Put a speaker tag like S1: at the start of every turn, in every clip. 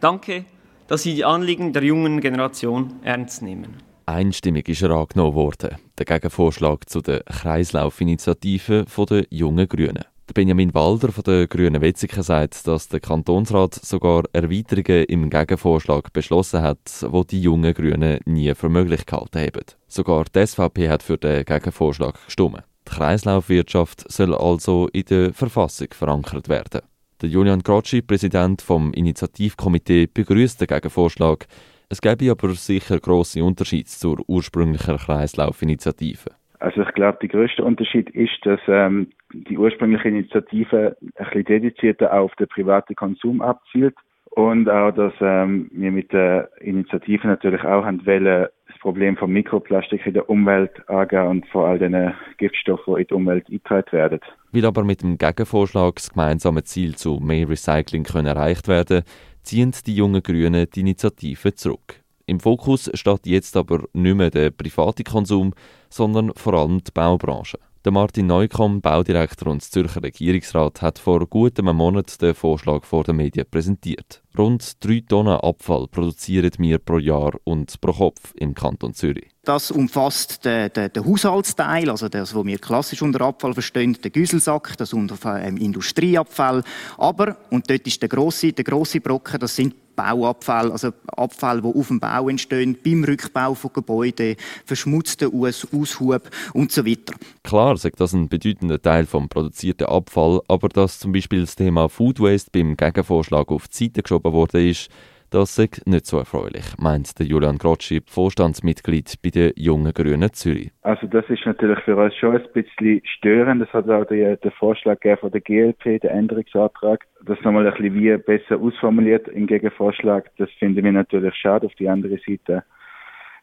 S1: Danke, dass Sie die Anliegen der jungen Generation ernst nehmen.
S2: Einstimmig ist er angenommen worden, der Gegenvorschlag zu der Kreislaufinitiative der jungen Grünen. Benjamin Walder von der Grünen Wetzikon sagt, dass der Kantonsrat sogar Erweiterungen im Gegenvorschlag beschlossen hat, wo die jungen Grünen nie für möglich gehalten haben. Sogar die SVP hat für den Gegenvorschlag gestimmt. Die Kreislaufwirtschaft soll also in der Verfassung verankert werden. Der Julian Grocci, Präsident vom Initiativkomitee, begrüßt den Gegenvorschlag. Es gäbe aber sicher grosse Unterschiede zur ursprünglichen Kreislaufinitiative.
S3: Also ich glaube, der größte Unterschied ist, dass ähm, die ursprüngliche Initiative ein bisschen dedizierter auf den privaten Konsum abzielt und auch, dass ähm, wir mit der Initiative natürlich auch haben wollen, Problem von Mikroplastik in der Umwelt angehen und vor allem den Giftstoffen, die in die Umwelt eingetragen werden.
S2: Weil aber mit dem Gegenvorschlag das gemeinsame Ziel zu mehr Recycling können erreicht werden ziehen die jungen Grünen die Initiative zurück. Im Fokus steht jetzt aber nicht mehr der private Konsum, sondern vor allem die Baubranche. Der Martin Neukomm, Baudirektor und Zürcher Regierungsrat, hat vor gut einem Monat den Vorschlag vor den Medien präsentiert. Rund drei Tonnen Abfall produzieren wir pro Jahr und pro Kopf im Kanton Zürich.
S4: Das umfasst den, den, den Haushaltsteil, also das, was wir klassisch unter Abfall verstehen, den Güsselsack, das unter ähm, Industrieabfall. Aber, und dort ist der grosse, der grosse Brocken, das sind Bauabfälle, also Abfälle, die auf dem Bau entstehen, beim Rückbau von Gebäuden, verschmutzten Aus Aushub und so weiter.
S2: Klar sagt das ein bedeutender Teil vom produzierten Abfall, aber dass zum Beispiel das Thema Food Waste beim Gegenvorschlag auf die Seite geschoben worden ist, das ist nicht so erfreulich, meint der Julian Grotschip, Vorstandsmitglied bei den Jungen Grünen Zürich.
S3: Also das ist natürlich für uns schon ein bisschen störend. Das hat auch der, der Vorschlag von der GLP, der Änderungsantrag, das nochmal ein bisschen wie besser ausformuliert im Gegenvorschlag. Das finden wir natürlich schade. Auf die andere Seite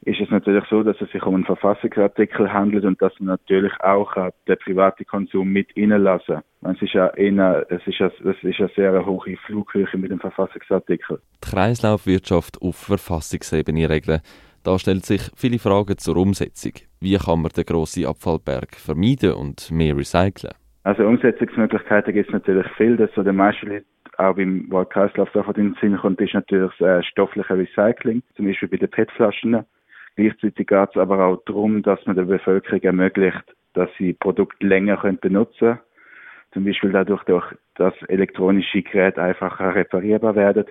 S3: ist es natürlich so, dass es sich um einen Verfassungsartikel handelt und dass man natürlich auch den privaten Konsum mit reinlassen. Es ist ja eher, es ist ja, es ist ja sehr eine hohe Flughöhe mit dem Verfassungsartikel.
S2: Die Kreislaufwirtschaft auf Verfassungsebene regeln. Da stellt sich viele Fragen zur Umsetzung. Wie kann man den grossen Abfallberg vermeiden und mehr recyceln?
S3: Also Umsetzungsmöglichkeiten gibt es natürlich viel. Das so der meiste auch beim Kreislauf in den Sinn kommt, ist natürlich das äh, stoffliche Recycling, zum Beispiel bei den PET-Flaschen. Gleichzeitig geht es aber auch darum, dass man der Bevölkerung ermöglicht, dass sie Produkte länger benutzen können. Zum Beispiel dadurch, dass elektronische Geräte einfacher reparierbar werden.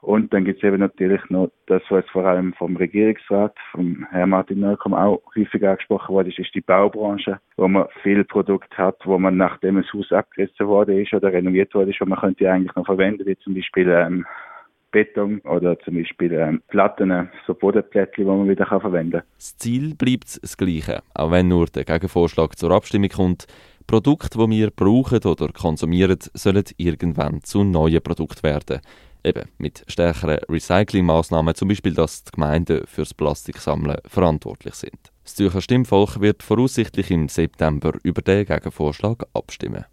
S3: Und dann gibt es eben natürlich noch das, was vor allem vom Regierungsrat, vom Herrn Martin Neukomm auch häufig angesprochen wurde, ist die Baubranche, wo man viel Produkte hat, wo man nachdem ein Haus abgerissen worden ist oder renoviert worden ist, wo man könnte eigentlich noch verwenden, wie zum Beispiel ähm, Beton oder zum Beispiel ähm, Platten, so Bodenplättchen, die man wieder kann verwenden kann.
S2: Das Ziel bleibt das gleiche, auch wenn nur der Gegenvorschlag zur Abstimmung kommt. Produkte, die wir brauchen oder konsumieren, sollen irgendwann zu neuen Produkten werden. Eben mit stärkeren Recyclingmaßnahmen, zum Beispiel, dass die Gemeinden fürs Plastiksammeln verantwortlich sind. Das Zürcher Stimmvolk wird voraussichtlich im September über den Gegenvorschlag abstimmen.